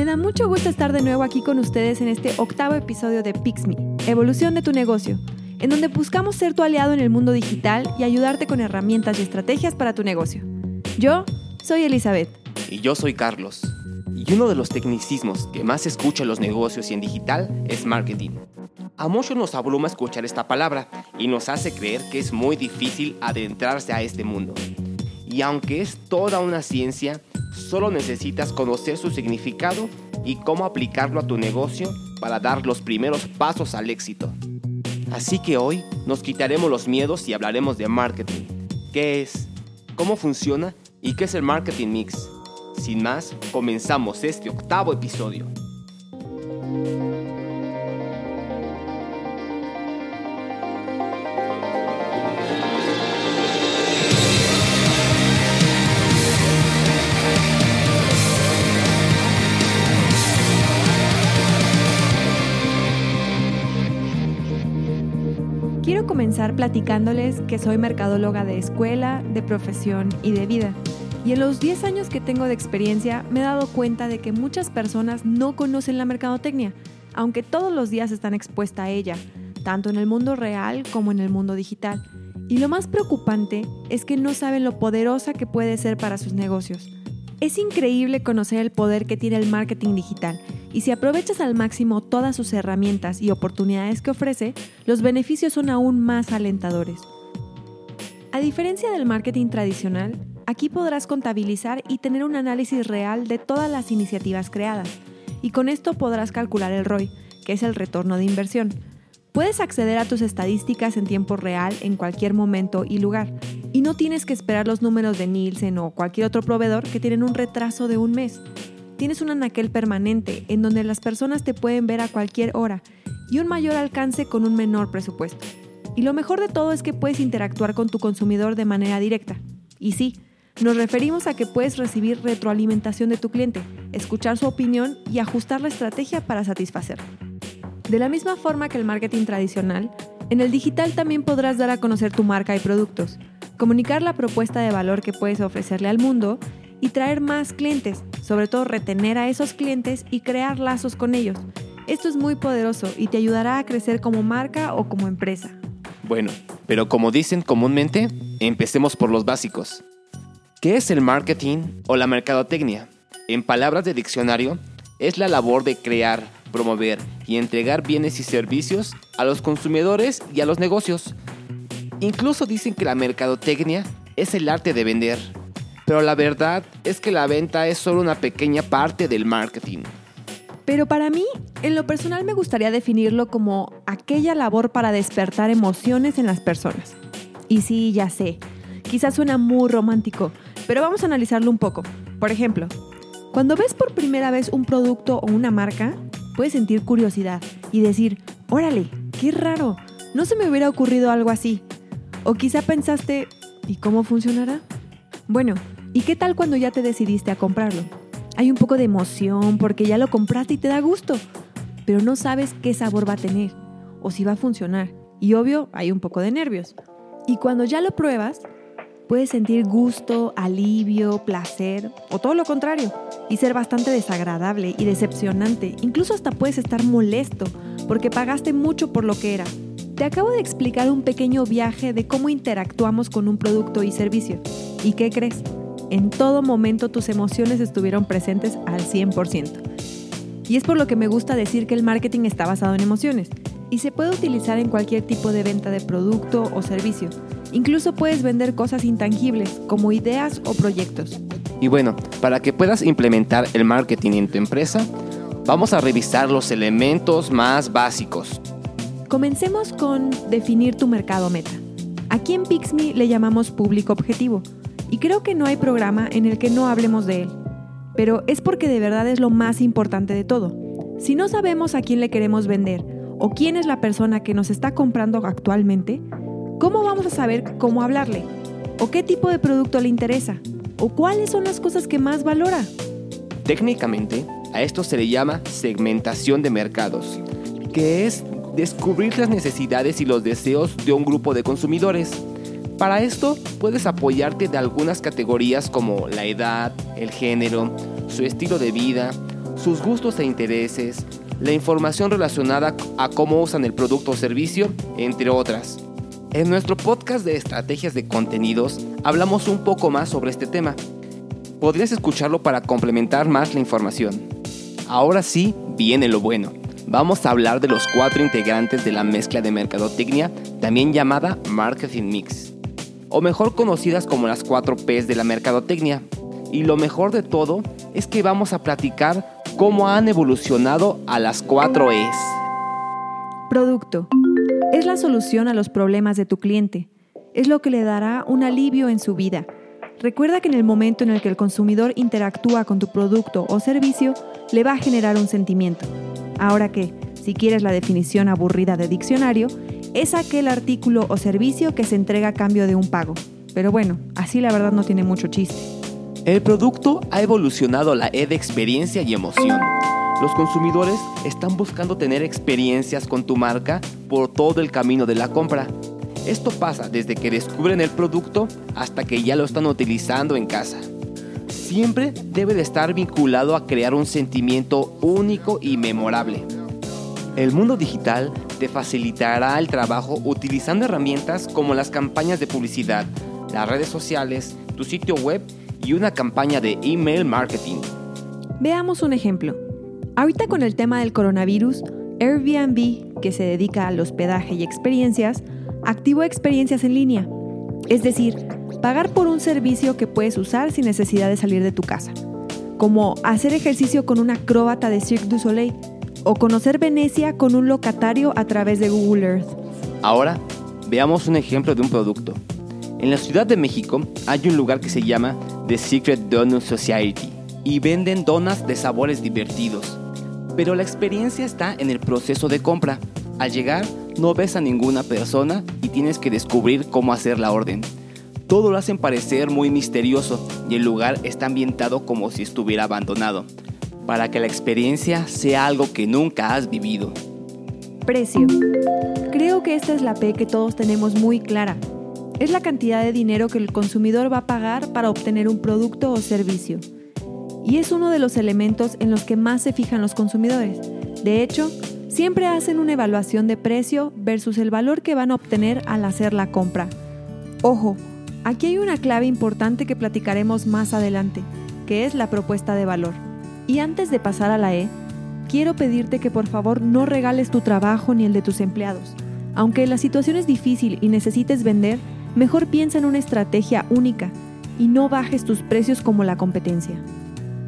Me da mucho gusto estar de nuevo aquí con ustedes en este octavo episodio de Pixme, Evolución de tu negocio, en donde buscamos ser tu aliado en el mundo digital y ayudarte con herramientas y estrategias para tu negocio. Yo soy Elizabeth. Y yo soy Carlos. Y uno de los tecnicismos que más escucha en los negocios y en digital es marketing. A muchos nos abruma escuchar esta palabra y nos hace creer que es muy difícil adentrarse a este mundo. Y aunque es toda una ciencia, solo necesitas conocer su significado y cómo aplicarlo a tu negocio para dar los primeros pasos al éxito. Así que hoy nos quitaremos los miedos y hablaremos de marketing. ¿Qué es? ¿Cómo funciona? ¿Y qué es el marketing mix? Sin más, comenzamos este octavo episodio. Comenzar platicándoles que soy mercadóloga de escuela, de profesión y de vida. Y en los 10 años que tengo de experiencia me he dado cuenta de que muchas personas no conocen la mercadotecnia, aunque todos los días están expuestas a ella, tanto en el mundo real como en el mundo digital. Y lo más preocupante es que no saben lo poderosa que puede ser para sus negocios. Es increíble conocer el poder que tiene el marketing digital y si aprovechas al máximo todas sus herramientas y oportunidades que ofrece, los beneficios son aún más alentadores. A diferencia del marketing tradicional, aquí podrás contabilizar y tener un análisis real de todas las iniciativas creadas, y con esto podrás calcular el ROI, que es el retorno de inversión. Puedes acceder a tus estadísticas en tiempo real en cualquier momento y lugar, y no tienes que esperar los números de Nielsen o cualquier otro proveedor que tienen un retraso de un mes. Tienes un anaquel permanente en donde las personas te pueden ver a cualquier hora y un mayor alcance con un menor presupuesto. Y lo mejor de todo es que puedes interactuar con tu consumidor de manera directa. Y sí, nos referimos a que puedes recibir retroalimentación de tu cliente, escuchar su opinión y ajustar la estrategia para satisfacerlo. De la misma forma que el marketing tradicional, en el digital también podrás dar a conocer tu marca y productos, comunicar la propuesta de valor que puedes ofrecerle al mundo y traer más clientes, sobre todo retener a esos clientes y crear lazos con ellos. Esto es muy poderoso y te ayudará a crecer como marca o como empresa. Bueno, pero como dicen comúnmente, empecemos por los básicos. ¿Qué es el marketing o la mercadotecnia? En palabras de diccionario, es la labor de crear, promover y entregar bienes y servicios a los consumidores y a los negocios. Incluso dicen que la mercadotecnia es el arte de vender, pero la verdad es que la venta es solo una pequeña parte del marketing. Pero para mí, en lo personal me gustaría definirlo como aquella labor para despertar emociones en las personas. Y sí, ya sé, quizás suena muy romántico, pero vamos a analizarlo un poco. Por ejemplo, cuando ves por primera vez un producto o una marca, puedes sentir curiosidad y decir, órale, qué raro, no se me hubiera ocurrido algo así. O quizá pensaste, ¿y cómo funcionará? Bueno, ¿y qué tal cuando ya te decidiste a comprarlo? Hay un poco de emoción porque ya lo compraste y te da gusto, pero no sabes qué sabor va a tener o si va a funcionar. Y obvio, hay un poco de nervios. Y cuando ya lo pruebas, puedes sentir gusto, alivio, placer o todo lo contrario y ser bastante desagradable y decepcionante. Incluso hasta puedes estar molesto porque pagaste mucho por lo que era. Te acabo de explicar un pequeño viaje de cómo interactuamos con un producto y servicio. ¿Y qué crees? En todo momento tus emociones estuvieron presentes al 100%. Y es por lo que me gusta decir que el marketing está basado en emociones y se puede utilizar en cualquier tipo de venta de producto o servicio. Incluso puedes vender cosas intangibles como ideas o proyectos. Y bueno, para que puedas implementar el marketing en tu empresa, vamos a revisar los elementos más básicos. Comencemos con definir tu mercado meta. Aquí en Pixme le llamamos público objetivo y creo que no hay programa en el que no hablemos de él. Pero es porque de verdad es lo más importante de todo. Si no sabemos a quién le queremos vender o quién es la persona que nos está comprando actualmente, ¿cómo vamos a saber cómo hablarle? ¿O qué tipo de producto le interesa? ¿O cuáles son las cosas que más valora? Técnicamente, a esto se le llama segmentación de mercados, que es descubrir las necesidades y los deseos de un grupo de consumidores. Para esto puedes apoyarte de algunas categorías como la edad, el género, su estilo de vida, sus gustos e intereses, la información relacionada a cómo usan el producto o servicio, entre otras. En nuestro podcast de estrategias de contenidos hablamos un poco más sobre este tema. Podrías escucharlo para complementar más la información. Ahora sí, viene lo bueno. Vamos a hablar de los cuatro integrantes de la mezcla de mercadotecnia, también llamada Marketing Mix, o mejor conocidas como las cuatro Ps de la mercadotecnia. Y lo mejor de todo es que vamos a platicar cómo han evolucionado a las cuatro Es. Producto. Es la solución a los problemas de tu cliente. Es lo que le dará un alivio en su vida. Recuerda que en el momento en el que el consumidor interactúa con tu producto o servicio, le va a generar un sentimiento. Ahora que, si quieres la definición aburrida de diccionario, es aquel artículo o servicio que se entrega a cambio de un pago. Pero bueno, así la verdad no tiene mucho chiste. El producto ha evolucionado a la E de experiencia y emoción. Los consumidores están buscando tener experiencias con tu marca por todo el camino de la compra. Esto pasa desde que descubren el producto hasta que ya lo están utilizando en casa. Siempre debe de estar vinculado a crear un sentimiento único y memorable. El mundo digital te facilitará el trabajo utilizando herramientas como las campañas de publicidad, las redes sociales, tu sitio web y una campaña de email marketing. Veamos un ejemplo. Ahorita con el tema del coronavirus, Airbnb, que se dedica al hospedaje y experiencias, activó experiencias en línea. Es decir, pagar por un servicio que puedes usar sin necesidad de salir de tu casa. Como hacer ejercicio con una acróbata de Cirque du Soleil o conocer Venecia con un locatario a través de Google Earth. Ahora, veamos un ejemplo de un producto. En la Ciudad de México hay un lugar que se llama The Secret Donut Society y venden donas de sabores divertidos. Pero la experiencia está en el proceso de compra. Al llegar, no ves a ninguna persona y tienes que descubrir cómo hacer la orden. Todo lo hacen parecer muy misterioso y el lugar está ambientado como si estuviera abandonado, para que la experiencia sea algo que nunca has vivido. Precio. Creo que esta es la P que todos tenemos muy clara. Es la cantidad de dinero que el consumidor va a pagar para obtener un producto o servicio. Y es uno de los elementos en los que más se fijan los consumidores. De hecho, siempre hacen una evaluación de precio versus el valor que van a obtener al hacer la compra. Ojo, aquí hay una clave importante que platicaremos más adelante, que es la propuesta de valor. Y antes de pasar a la E, quiero pedirte que por favor no regales tu trabajo ni el de tus empleados. Aunque la situación es difícil y necesites vender, mejor piensa en una estrategia única y no bajes tus precios como la competencia.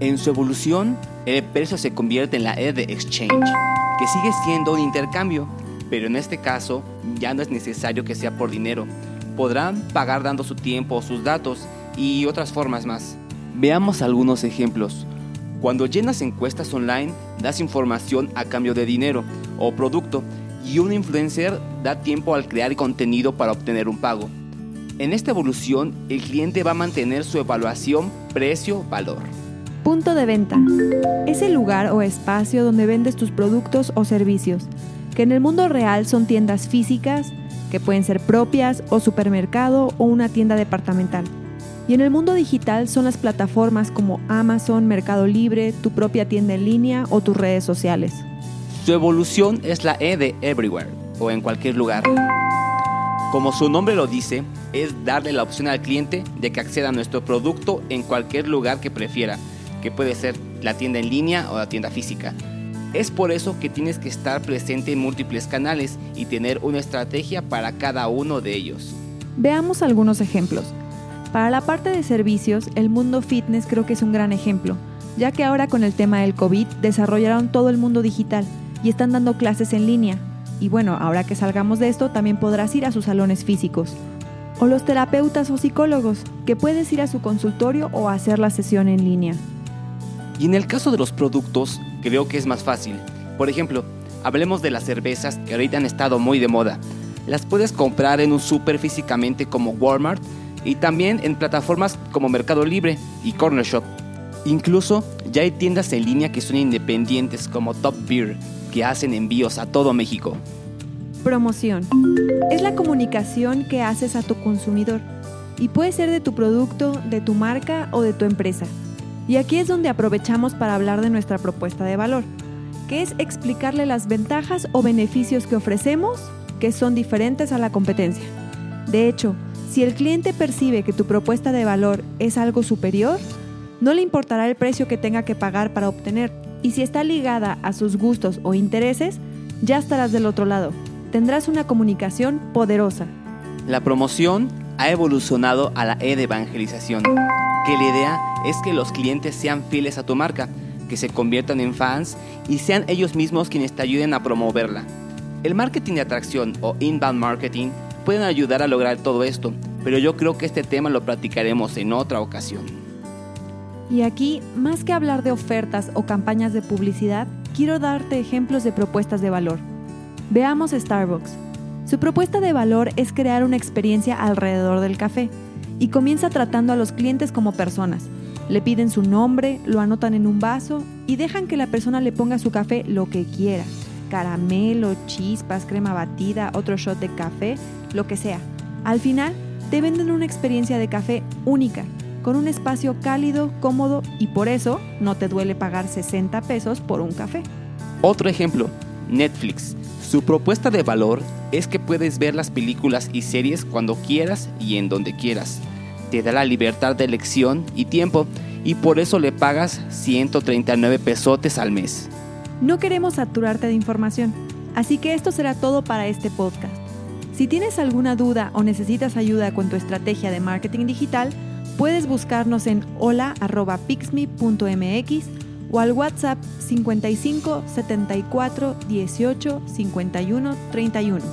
En su evolución, el precio se convierte en la E de exchange, que sigue siendo un intercambio, pero en este caso ya no es necesario que sea por dinero. Podrán pagar dando su tiempo o sus datos y otras formas más. Veamos algunos ejemplos. Cuando llenas encuestas online, das información a cambio de dinero o producto y un influencer da tiempo al crear contenido para obtener un pago. En esta evolución, el cliente va a mantener su evaluación precio-valor. Punto de venta. Es el lugar o espacio donde vendes tus productos o servicios, que en el mundo real son tiendas físicas, que pueden ser propias o supermercado o una tienda departamental. Y en el mundo digital son las plataformas como Amazon, Mercado Libre, tu propia tienda en línea o tus redes sociales. Su evolución es la E de everywhere o en cualquier lugar. Como su nombre lo dice, es darle la opción al cliente de que acceda a nuestro producto en cualquier lugar que prefiera, que puede ser la tienda en línea o la tienda física. Es por eso que tienes que estar presente en múltiples canales y tener una estrategia para cada uno de ellos. Veamos algunos ejemplos. Para la parte de servicios, el mundo fitness creo que es un gran ejemplo, ya que ahora con el tema del COVID desarrollaron todo el mundo digital y están dando clases en línea. Y bueno, ahora que salgamos de esto, también podrás ir a sus salones físicos. O los terapeutas o psicólogos, que puedes ir a su consultorio o hacer la sesión en línea. Y en el caso de los productos, creo que es más fácil. Por ejemplo, hablemos de las cervezas que ahorita han estado muy de moda. Las puedes comprar en un súper físicamente como Walmart y también en plataformas como Mercado Libre y Corner Shop. Incluso ya hay tiendas en línea que son independientes como Top Beer, que hacen envíos a todo México. Promoción. Es la comunicación que haces a tu consumidor y puede ser de tu producto, de tu marca o de tu empresa. Y aquí es donde aprovechamos para hablar de nuestra propuesta de valor, que es explicarle las ventajas o beneficios que ofrecemos que son diferentes a la competencia. De hecho, si el cliente percibe que tu propuesta de valor es algo superior, no le importará el precio que tenga que pagar para obtener. Y si está ligada a sus gustos o intereses, ya estarás del otro lado. Tendrás una comunicación poderosa. La promoción ha evolucionado a la E evangelización, que la idea es que los clientes sean fieles a tu marca, que se conviertan en fans y sean ellos mismos quienes te ayuden a promoverla. El marketing de atracción o inbound marketing pueden ayudar a lograr todo esto, pero yo creo que este tema lo platicaremos en otra ocasión. Y aquí, más que hablar de ofertas o campañas de publicidad, quiero darte ejemplos de propuestas de valor. Veamos Starbucks. Su propuesta de valor es crear una experiencia alrededor del café y comienza tratando a los clientes como personas. Le piden su nombre, lo anotan en un vaso y dejan que la persona le ponga su café lo que quiera. Caramelo, chispas, crema batida, otro shot de café, lo que sea. Al final, te venden una experiencia de café única, con un espacio cálido, cómodo y por eso no te duele pagar 60 pesos por un café. Otro ejemplo, Netflix. Su propuesta de valor es que puedes ver las películas y series cuando quieras y en donde quieras. Te da la libertad de elección y tiempo y por eso le pagas 139 pesotes al mes. No queremos saturarte de información, así que esto será todo para este podcast. Si tienes alguna duda o necesitas ayuda con tu estrategia de marketing digital, puedes buscarnos en hola.pixme.mx o al WhatsApp 55 74 18 51 31.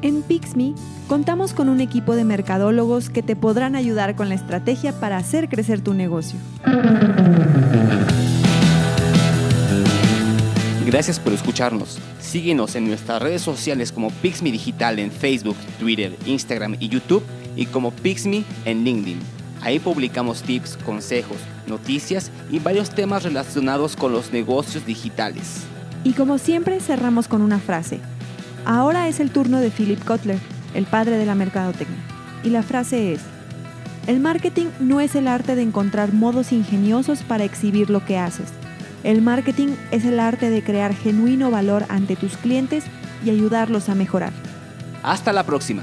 En Pixme contamos con un equipo de mercadólogos que te podrán ayudar con la estrategia para hacer crecer tu negocio. Gracias por escucharnos. Síguenos en nuestras redes sociales como Pixme Digital en Facebook, Twitter, Instagram y YouTube y como Pixme en LinkedIn. Ahí publicamos tips, consejos, noticias y varios temas relacionados con los negocios digitales. Y como siempre cerramos con una frase. Ahora es el turno de Philip Kotler, el padre de la mercadotecnia. Y la frase es, el marketing no es el arte de encontrar modos ingeniosos para exhibir lo que haces. El marketing es el arte de crear genuino valor ante tus clientes y ayudarlos a mejorar. Hasta la próxima.